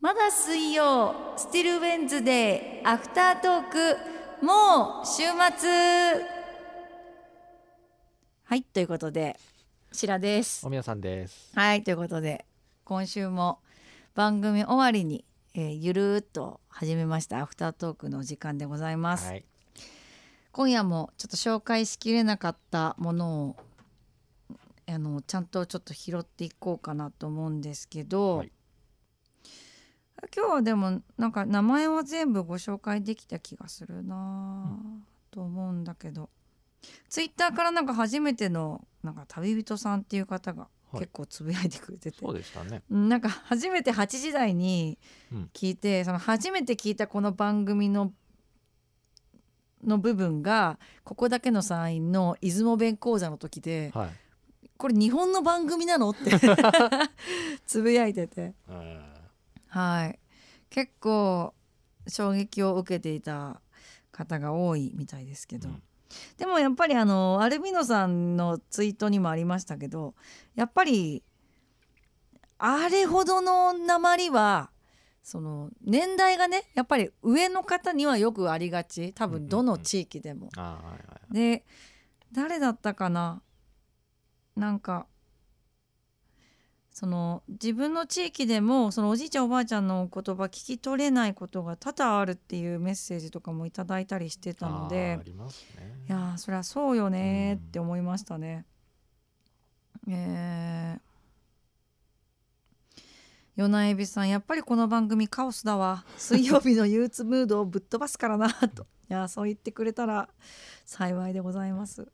まだ水曜スティルウェンズデーアフタートークもう週末はいということで白ですおみやさんです。はいということで今週も番組終わりに、えーゆるーっと始めましたアフタートークの時間でございます、はい。今夜もちょっと紹介しきれなかったものをあのちゃんとちょっと拾っていこうかなと思うんですけど、はい今日はでもなんか名前は全部ご紹介できた気がするなあと思うんだけど。ツイッターからなんか初めてのなんか旅人さんっていう方がはい。結構つぶやいてくれてて、そうでしたね。うんなんか初めて8時台にうん。聞いて、その初めて聞いたこの番組のの部分がここだけのサインの出雲弁講座の時ではい。これ日本の番組なのって つぶやいてて。えはい。結構衝撃を受けていた方が多いみたいですけど、うん。でもやっぱりあのアルビノさんのツイートにもありましたけどやっぱりあれほどの鉛はその年代がねやっぱり上の方にはよくありがち。多分どの地域でも。で誰だったかな？なんかその自分の地域でもそのおじいちゃんおばあちゃんのお言葉聞き取れないことが多々あるっていうメッセージとかもいただいたりしてたのあでね。いやーそりゃそうよねーって思いましたね。えー与那エビさんやっぱりこの番組カオスだわ水曜日の憂鬱ムードをぶっ飛ばすからなといやーそう言ってくれたら幸いでございます。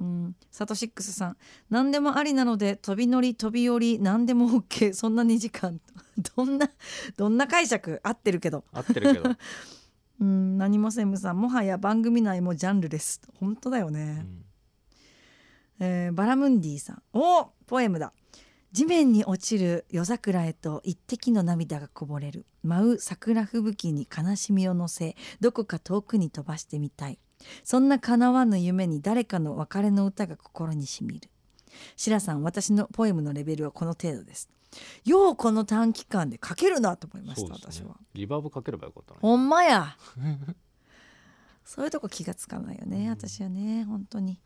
うん、サトシックスさん。何でもありなので飛び乗り飛び降り何でも OK そんな2時間。どんなどんな解釈？合ってるけど。合ってるけど。うん。何も専務さん。もはや番組内もジャンルです。本当だようね、ん。えーバラムンディさん。おポエムだ。地面に落ちる夜桜へと一滴の涙がこぼれる。舞う桜吹雪に悲しみを乗せどこか遠くに飛ばしてみたいそんな叶わぬ夢に誰かの別れの歌が心にしみる白さん私のポエムのレベルはこの程度ですようこの短期間で書けるなと思いました、ね私は。リバーブかければよかったね。ほんまや そういうとこ気がつかないよね、私はね本当に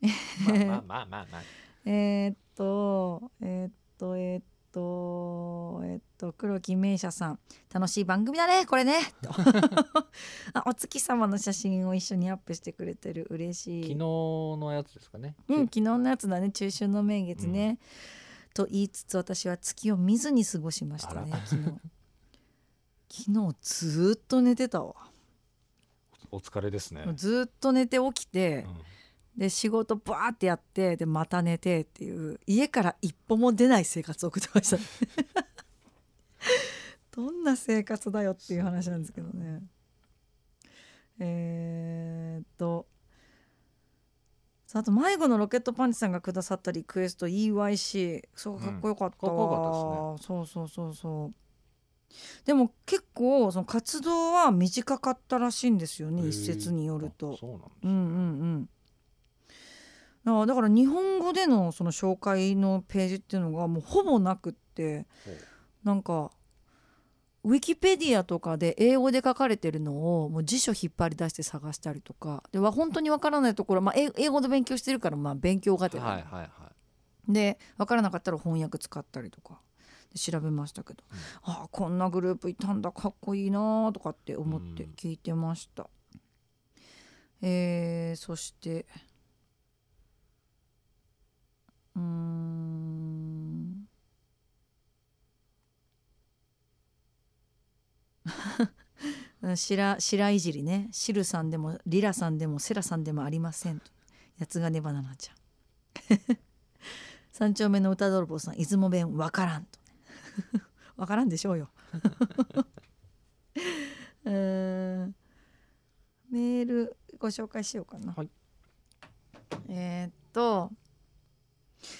まあまあまあまあまあ。えーっとえーっとえーっとえーっと黒木名車さん楽しい番組だねこれね。と あお月様の写真を一緒にアップしてくれてる。嬉しい。昨日のやつですかね。うん、昨日のやつだね。中秋の名月ね、と言いつつ私は月を見ずに過ごしましたね昨日。昨日ずーっと寝てたわ。お疲れですね。ずーっと寝て起きて、うんで仕事バーってやってでまた寝てっていう家から一歩も出ない生活を送ってました。ね どんな生活だよっていう話なんですけどね。えー、っとさああと迷子のロケットパンチさんがくださったリクエスト EYC そうかっこよかったわ、うんかっこよかったそうそうそうそう。でも結構その活動は短かったらしいんですよね一説によると。あそうなんだ。うんうんうんだからだから日本語でのその紹介のページっていうのがもうほぼなくってなんかウィキペディアとかで英語で書かれてるのをもう辞書引っ張り出して探したりとかでは本当にわからないところ、まあ、英英語で勉強してるからまあ勉強がてら、はいはいはい。でわからなかったら翻訳使ったりとかで調べましたけど、うん。ああこんなグループいたんだかっこいいなとかって思ってうん。聞いてました、えーそしてうーん。白白いじりね。シルさんでもリラさんでもセラさんでもありませんと。八つ金バナナちゃん。三丁目の歌泥棒さん出雲弁わからんとね。わからんでしょうよ。うーん。メールご紹介しようかな、はい。えーっと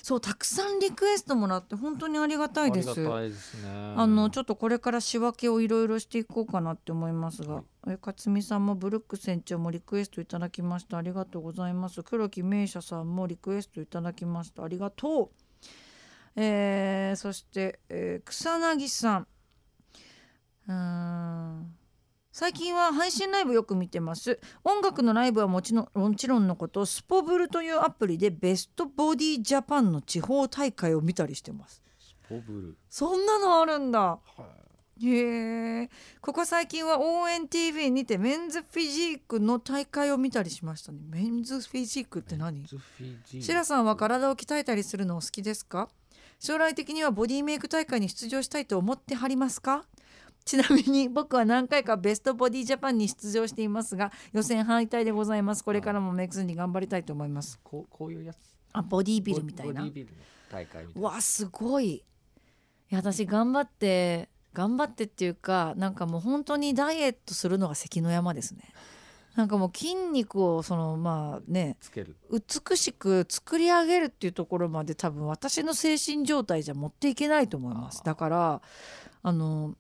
そうたくさんリクエストもらって本当にありがたいです。ありがたいですね。あのちょっとこれから仕分けをいろいろしていこうかなって思いますが、はい。え勝美さんもブルック船長もリクエストいただきました。ありがとうございます。黒木名車さんもリクエストいただきました。ありがとう。えーそして、えー草薙さん。うーん最近は配信ライブよく見てます。音楽のライブはもちろんもちろんのことスポブルというアプリでベストボディジャパンの地方大会を見たりしてます。スポブル。そんなのあるんだ。はい。へえ。ここ最近は応援 TV にてメンズフィジークの大会を見たりしましたね。メンズフィジークって何？シラさんは体を鍛えたりするのお好きですか？将来的にはボディメイク大会に出場したいと思ってはりますか？ちなみに 僕は何回かベストボディジャパンに出場していますが予選敗退でございます。これからもメイクスに頑張りたいと思います。こうこういうやつ。あボディビルみたいな。ボディビルの大会みたいうな。わすごい。いや私頑張って頑張ってっていうかなんかもう本当にダイエットするのが関の山ですね。なんかもう筋肉をそのまあねつける。美しく作り上げるっていうところまで多分私の精神状態じゃ持っていけないと思います。だからあの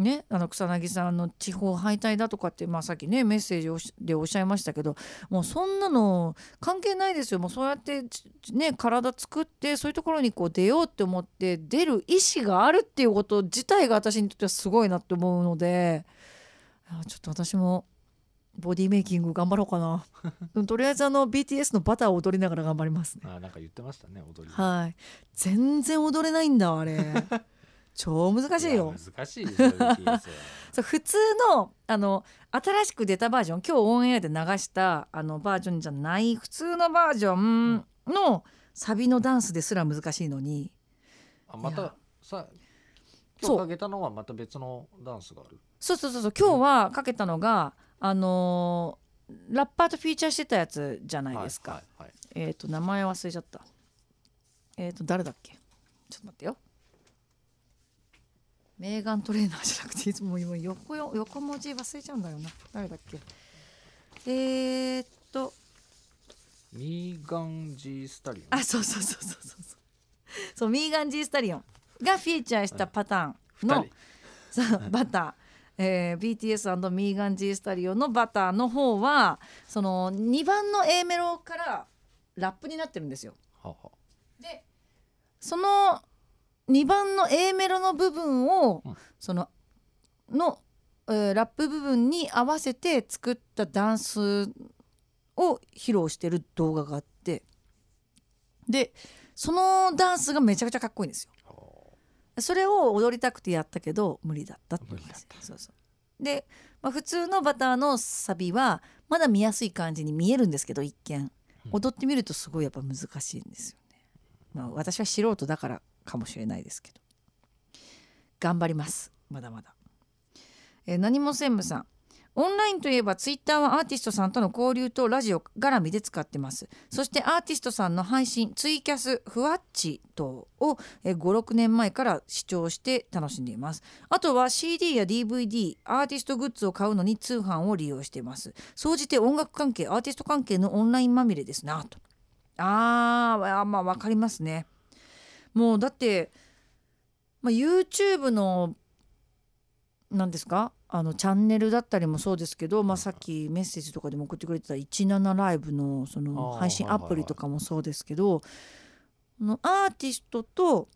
ねあの草薙さんの地方敗退だとかって、まあ、さっきねメッセージでおっしゃいましたけどもうそんなの関係ないですよ。もうそうやってちね体作ってそういうところにこう出ようって思って出る意思があるっていうこと自体が私にとってはすごいなって思うのでちょっと私もボディメイキング頑張ろうかな。うんとりあえずあの BTS のバターを踊りながら頑張りますね。あなんか言ってましたね踊り。はい。全然踊れないんだあれ超難しいよ。や難しいですよ普通のあの新しく出たバージョン今日オンエアで流したあのバージョンじゃない普通のバージョンのサビのダンスですら難しいのに。あまたさ今日かけたのはまた別のダンスがある。そうそうそうそう今日はかけたのがあのーラッパーとフィーチャーしてたやつじゃないですか、はいはいはい。えっ、と名前忘れちゃった。えっ、と誰だっけ？ちょっと待ってよメーガントレーナーじゃなくていつも今横よ横文字忘れちゃうんだよな。誰だっけ？えー、っと。ミーガンジースタリオン。あそうそうそうそうそうそう。ミーガン・ジー・スタリオンがフィーチャーしたパターンの、二人。そうバター、えー、BTS& ミーガン・ジー・スタリオンのバターの方はその2番の A メロからラップになってるんですよ。ははでその2番の A メロの部分を、うん。そのの、えーラップ部分に合わせて作ったダンスを披露してる動画があってでそのダンスがめちゃくちゃかっこいいんですよ。それを踊りたくてやったけど無理だったって言うんですそうそう。で、まあ、普通のバターのサビはまだ見やすい感じに見えるんですけど一見。うん。踊ってみるとすごいやっぱ難しいんですよね。まあ私は素人だからかもしれないですけど。頑張ります。まだまだ。えー何も専務さん。オンラインといえばツイッターはアーティストさんとの交流とラジオ絡みで使ってます。そしてアーティストさんの配信ツイキャスふわっち等を56年前から視聴して楽しんでいます。あとは CD や DVD アーティストグッズを買うのに通販を利用しています。総じて音楽関係アーティスト関係のオンラインまみれですなと。あーあまあ分かりますね。もうだって、まあ、YouTube の何ですか？あのチャンネルだったりもそうですけど、まあ、さっきメッセージとかでも送ってくれてた17ライブのその配信アプリとかもそうですけど、このアーティストと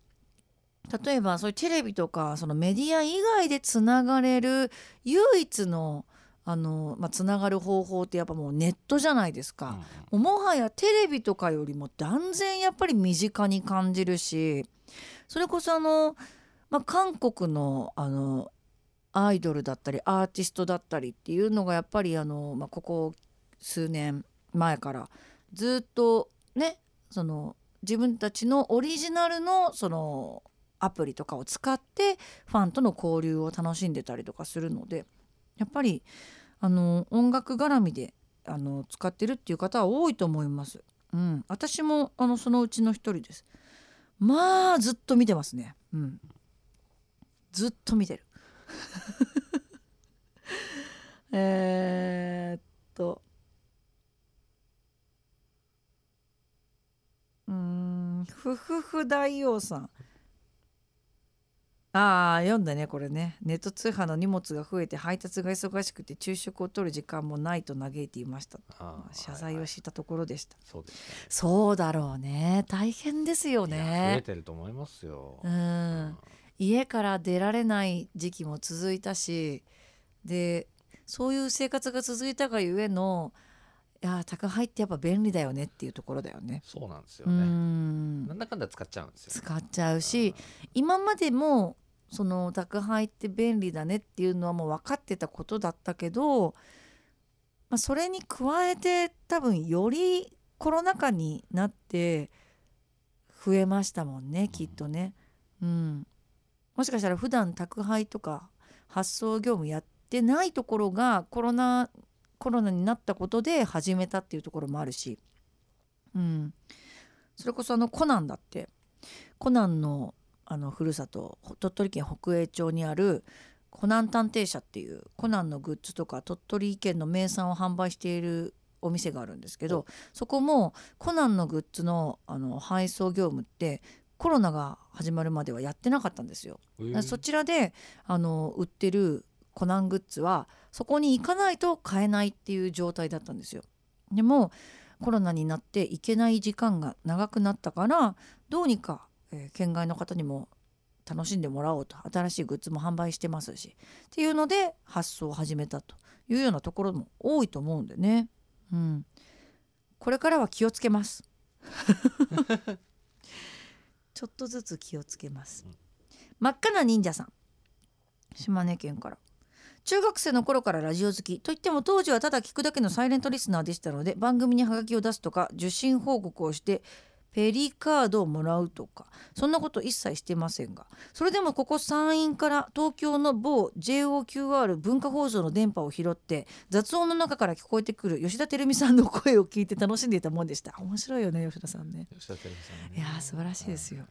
例えばそういうテレビとかそのメディア以外でつながれる唯一のあの、まあ、つながる方法ってやっぱもうネットじゃないですか。もうもはやテレビとかよりも断然やっぱり身近に感じるしそれこそあの、まあ、韓国のあのアイドルだったりアーティストだったりっていうのがやっぱりあの、まあ、ここ数年前からずっとねその自分たちのオリジナルのそのアプリとかを使ってファンとの交流を楽しんでたりとかするのでやっぱりあの音楽絡みであの使ってるっていう方は多いと思います。うん、私もあのそのうちの一人です。まあずっと見てますね。うん、ずっと見てる。えっとうんふふふ大王さんああ読んだねこれね。ネット通販の荷物が増えて配達が忙しくて昼食を取る時間もないと嘆いていました。あー謝罪をしたところでした、そうですね。そうだろうね。大変ですよいや増えねてると思いますよ。うん。家から出られない時期も続いたしでそういう生活が続いたがゆえのいや宅配ってやっぱ便利だよねっていうところだよね。そうなんですようねん。なんだかんだ使っちゃうんですよね。使っちゃうし今までもその宅配って便利だねっていうのはもう分かってたことだったけど、まあ、それに加えて多分よりコロナ禍になって増えましたもんねきっとね。うん、もしかしたら普段宅配とか発送業務やってないところがコロナコロナになったことで始めたっていうところもあるし、うん、それこそあのコナンだって。コナンのあのふるさと鳥取県北栄町にあるコナン探偵社っていうコナンのグッズとか鳥取県の名産を販売しているお店があるんですけどそこもコナンのグッズのあの配送業務ってコロナが始まるまではやってなかったんですよ。へえだからそちらであの売ってるコナングッズはそこに行かないと買えないっていう状態だったんですよ。でもコロナになって行けない時間が長くなったからどうにか、えー県外の方にも楽しんでもらおうと新しいグッズも販売してますしっていうので発送を始めたというようなところも多いと思うんでね。うん、これからは気をつけます。ちょっとずつ気をつけます。真っ赤な忍者さん島根県から中学生の頃からラジオ好きといっても当時はただ聞くだけのサイレントリスナーでしたので番組にハガキを出すとか受信報告をしてペリカードをもらうとかそんなこと一切してませんが。それでもここ山陰から東京の某 JOQR 文化放送の電波を拾って雑音の中から聞こえてくる吉田照美さんの声を聞いて楽しんでいたもんでした。面白いよね吉田さんね。吉田照美さんね。いやー素晴らしいですよ。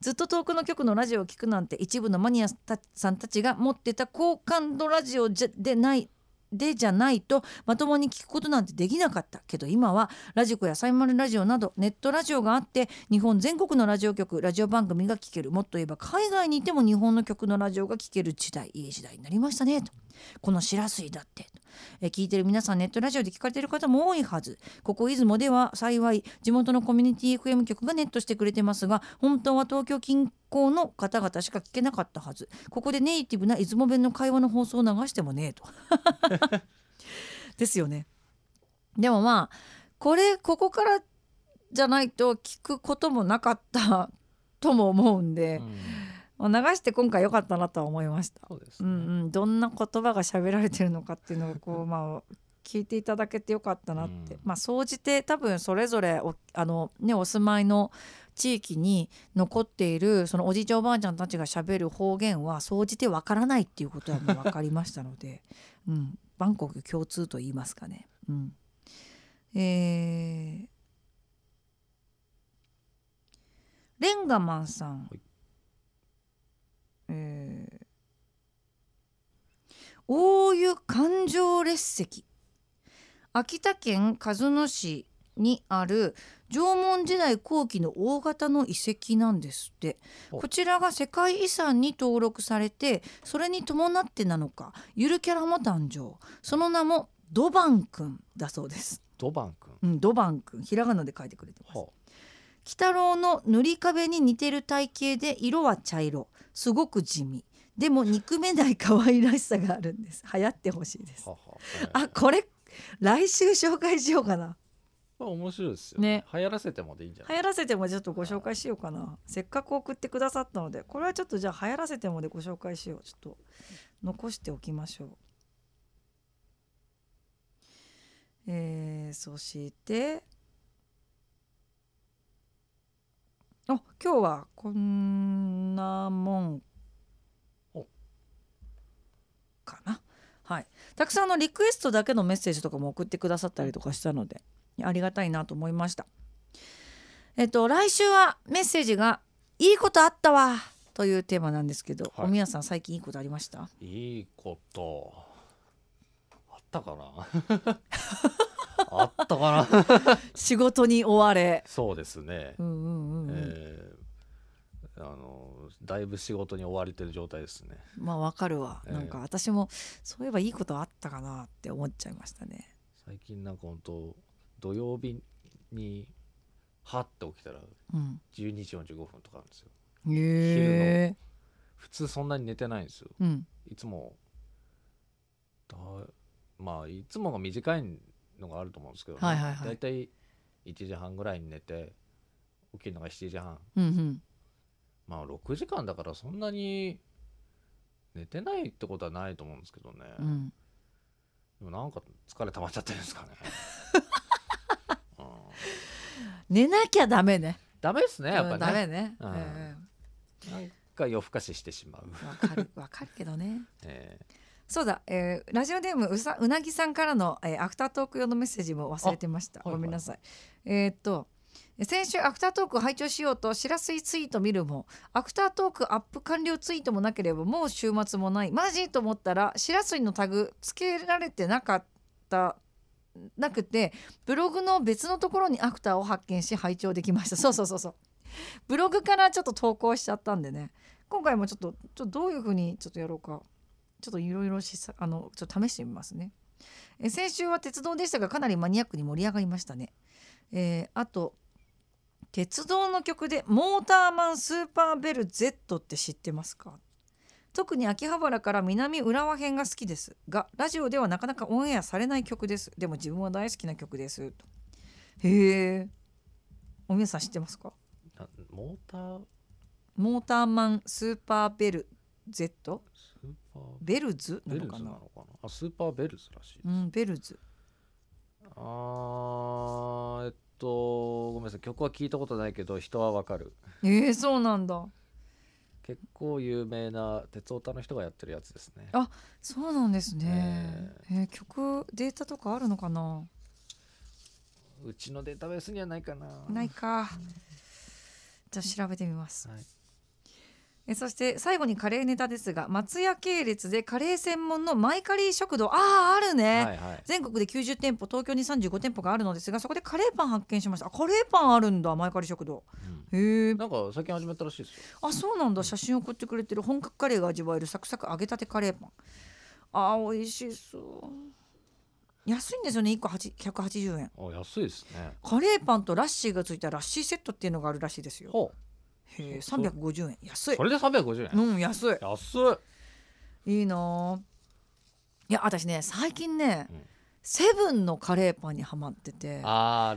ずっと遠くの局のラジオを聞くなんて一部のマニアさんたちが持ってた高感度ラジオじゃでないでじゃないとまともに聞くことなんてできなかったけど今はラジコやサイマルラジオなどネットラジオがあって日本全国のラジオ局ラジオ番組が聴ける。もっと言えば海外にいても日本の曲のラジオが聴ける時代いい時代になりましたねと。この白水だって。え聞いてる皆さんネットラジオで聞かれてる方も多いはず。ここ出雲では幸い地元のコミュニティ FM 局がネットしてくれてますが本当は東京近郊の方々しか聞けなかったはず。ここでネイティブな出雲弁の会話の放送を流してもねえと。ですよね。でもまあこれここからじゃないと聞くこともなかったとも思うんで。う、ん。流して今回良かったなとは思いました。そうですね。うんうん、どんな言葉が喋られてるのかっていうのをこう まあ聞いていただけてよかったなって、うん。まあ総じて多分それぞれおあの、ね、お住まいの地域に残っているそのおじいちゃんおばあちゃんたちが喋る方言は総じてわからないっていうことはもう分かりましたので、うん、バンコク共通と言いますかね。うん、えーレンガマンさん、はいえー。大湯環状列石。秋田県鹿角市にある縄文時代後期の大型の遺跡なんですって。おこちらが世界遺産に登録されてそれに伴ってなのか。ゆるキャラも誕生。その名もドバンくんだそうです、ドバン君。うん、ドバンくんひらがなで書いてくれてます。は鬼太郎の塗り壁に似てる体型で色は茶色。すごく地味。でも憎めない可愛らしさがあるんです。流行ってほしいです。あはあこれ来週紹介しようかな。これ面白いですよね。流行らせてもでいいんじゃない？流行らせてもちょっとご紹介しようかな。せっかく送ってくださったのでこれはちょっとじゃあ流行らせてもでご紹介しよう。ちょっと残しておきましょう。えー、そしてあ今日はこんなもんおかな。はい。たくさんのリクエストだけのメッセージとかも送ってくださったりとかしたのでありがたいなと思いました。えっと来週はメッセージが「いいことあったわ」というテーマなんですけど、はい。おみやさん最近いいことありました？いいこと。あったかな？あったかな。仕事に追われ。そうですね、うんうんうん、あのだいぶ仕事に追われてる状態ですね。まあわかるわ、ええなんか私もそういえばいいことあったかなって思っちゃいましたね。最近なんか本当土曜日にはって起きたらうん。12時45分とかあるんですよ。へえ普通そんなに寝てないんですよ。うん。いつもだまあいつもが短いのがあると思うんですけど、ね。はいはいはい。だいたい1時半ぐらいに寝て起きるのが7時半。うんうん。まあ6時間だからそんなに寝てないってことはないと思うんですけどね、うん。でもなんか疲れ溜まっちゃってるんですかね、うん、寝なきゃダメね。ダメですねやっうんぱね、ダメね、うん。えなんか夜更かししてしまう、えわかるわかるけどね。えそうだ、えーラジオネームうさうなぎさんからの、えーアフタートーク用のメッセージも忘れてました、あはいはい。ごめんなさい。えーっと先週アフタートークを拝聴しようとしらすいツイート見るもアフタートークアップ完了ツイートもなければもう週末もない。マジと思ったらしらすいのタグつけられてなかったなくてブログの別のところにアフターを発見し拝聴できました。そうそうそうそう。ブログからちょっと投稿しちゃったんでね。今回もちょっとちょっとどういうふうにちょっとやろうかちょっといろいろしさあのちょっと試してみますね。え先週は鉄道でしたがかなりマニアックに盛り上がりましたね。えーあと鉄道の曲でモーターマンスーパーベル Z って知ってますか？特に秋葉原から南浦和編が好きです。がラジオではなかなかオンエアされない曲です。でも自分は大好きな曲です。とへえお皆さん知ってますか？モーター？モーターマンスーパーベル Z スーパー。ベルズなベルズのかななのかな？あスーパーベルズらしい、うんベルズ。あーえっとごめんなさい。曲は聞いたことないけど人はわかる。えー、そうなんだ。結構有名な鉄オタの人がやってるやつですね。あそうなんですね、えー。曲データとかあるのかな？うちのデータベースにはないかな。ないか。じゃあ調べてみます。はい、えそして最後にカレーネタですが松屋系列でカレー専門のマイカリー食堂あああるね、はいはい。全国で90店舗東京に35店舗があるのですがそこでカレーパン発見しました。あカレーパンあるんだマイカリー食堂。うん。へえなんか最近始めたらしいですよ。あそうなんだ。写真を送ってくれてる。本格カレーが味わえるサクサク揚げたてカレーパン。あー美味しそう。安いんですよね。1個8 180円。あ安いですね。カレーパンとラッシーがついたラッシーセットっていうのがあるらしいですよ。ほへえそう350円。安い。うそれで350円、うん安い。安い。いいなあ。いや私ね最近ね、うん。セブンのカレーパンにはまってて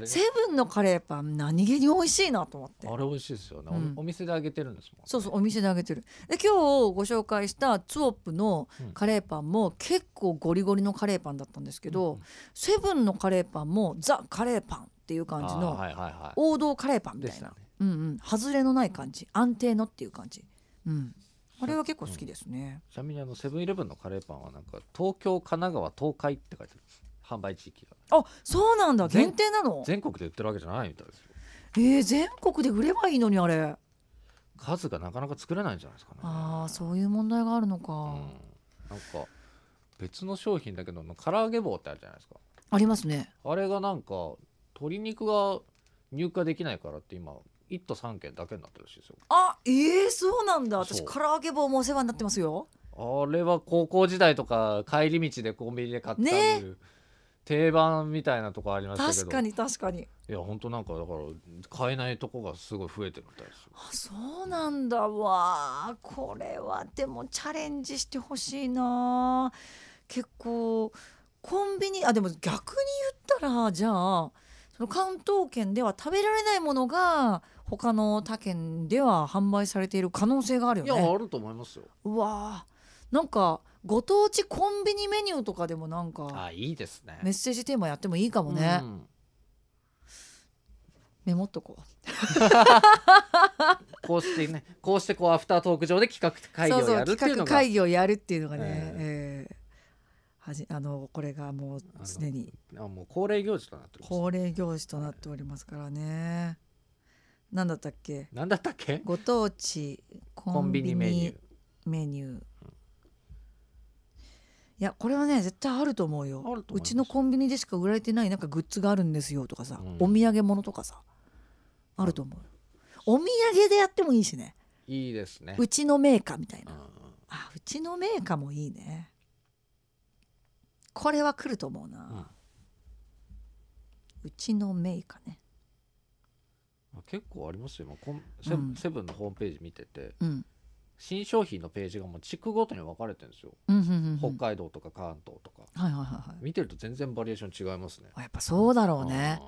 セブンのカレーパン何気に美味しいなと思って。あれ美味しいですよね、おうん。お店であげてるんですもん、ね、そうそうお店であげてる。で今日ご紹介したツオップのうん。カレーパンも結構ゴリゴリのカレーパンだったんですけど、うんセブンのカレーパンもザ・カレーパンっていう感じの王道カレーパンいみたいな、ねうんうん。外れのない感じ。安定のっていう感じ。うん。あれは結構好きですね、ちなみにあのセブンイレブンのカレーパンはなんか東京神奈川東海って書いてある。販売地域が。あそうなんだ。全限定なの？全国で売ってるわけじゃないみたいですよ。えー、全国で売ればいいのにあれ。数がなかなか作れないんじゃないですかね。ああそういう問題があるのか、うん、なんか別の商品だけど唐揚げ棒ってあるじゃないですか。ありますね。あれがなんか鶏肉が入荷できないからって今1都3県だけになってるらしいですよ。あえー、そうなんだ。私そう。唐揚げ棒もお世話になってますよ。あれは高校時代とか帰り道でコンビニで買ったね。定番みたいなとこありましたけど。確かに確かに。いや本当なんかだから買えないとこがすごい増えてるみたいですよ。あそうなんだわ。あこれはでもチャレンジしてほしいな。結構コンビニあでも逆に言ったらじゃあその関東圏では食べられないものが他の他県では販売されている可能性があるよね。いやあると思いますよ。うわー。なんかご当地コンビニメニューとかでもなんかあいいですね。メッセージテーマやってもいいかもね、うん。メモっとこう。こうしてねこうしてこうアフタートーク上で企画会議をやるっていうのが。企画会議をやるっていうのがね、ええ。ーはじあのこれがもう常にあもう恒例行事となっております。恒例行事となっておりますからね。なんだったっけ？なんだったっけ？ご当地コンビニメニュー。メニュー。いやこれはね絶対あると思うよ。うちのコンビニでしか売られてないなんかグッズがあるんですよとかさ、うん。お土産物とかさあると思う。お土産でやってもいいしね。いいですね。うちのメーカーみたいな。うん。あうちのメーカーもいいね。これは来ると思うな、うちのメーカーね結構ありますよ。今セブンうん。セブンのホームページ見ててうん。新商品のページがもう地区ごとに分かれてるんですよ、うんうんうんうん。北海道とか関東とか。はいはいはいはい。見てると全然バリエーション違いますね。あやっぱそうだろうね。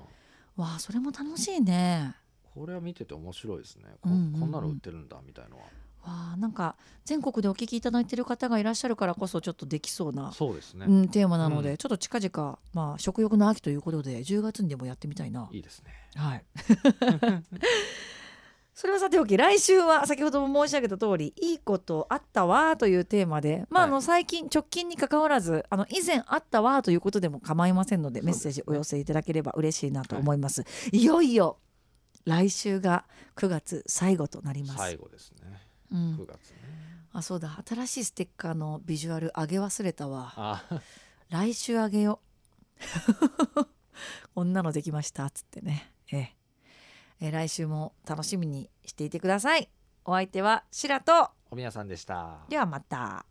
うん。わあそれも楽しいね。これは見てて面白いですね。こ,、ん。こんなの売ってるんだみたいのはわあなんか全国でお聞きいただいてる方がいらっしゃるからこそちょっとできそうな、そうですね、うん、テーマなので、うん。ちょっと近々、まあ、食欲の秋ということで10月にでもやってみたいな。いいですね。はい。それはさておき来週は先ほども申し上げた通りいいことあったわというテーマで、まあ、あはの最近直近に関わらずあの以前あったわということでも構いませんのでメッセージお寄せいただければ嬉しいなと思います。い、よいよ来週が9月最後となります。最後ですねうん。9月ね、あそうだ。新しいステッカーのビジュアル上げ忘れたわ。あ。来週あげよう。こんなのできましたっつってね。ええ。えー来週も楽しみにしていてください。お相手はシラと。おみやさんでした。ではまた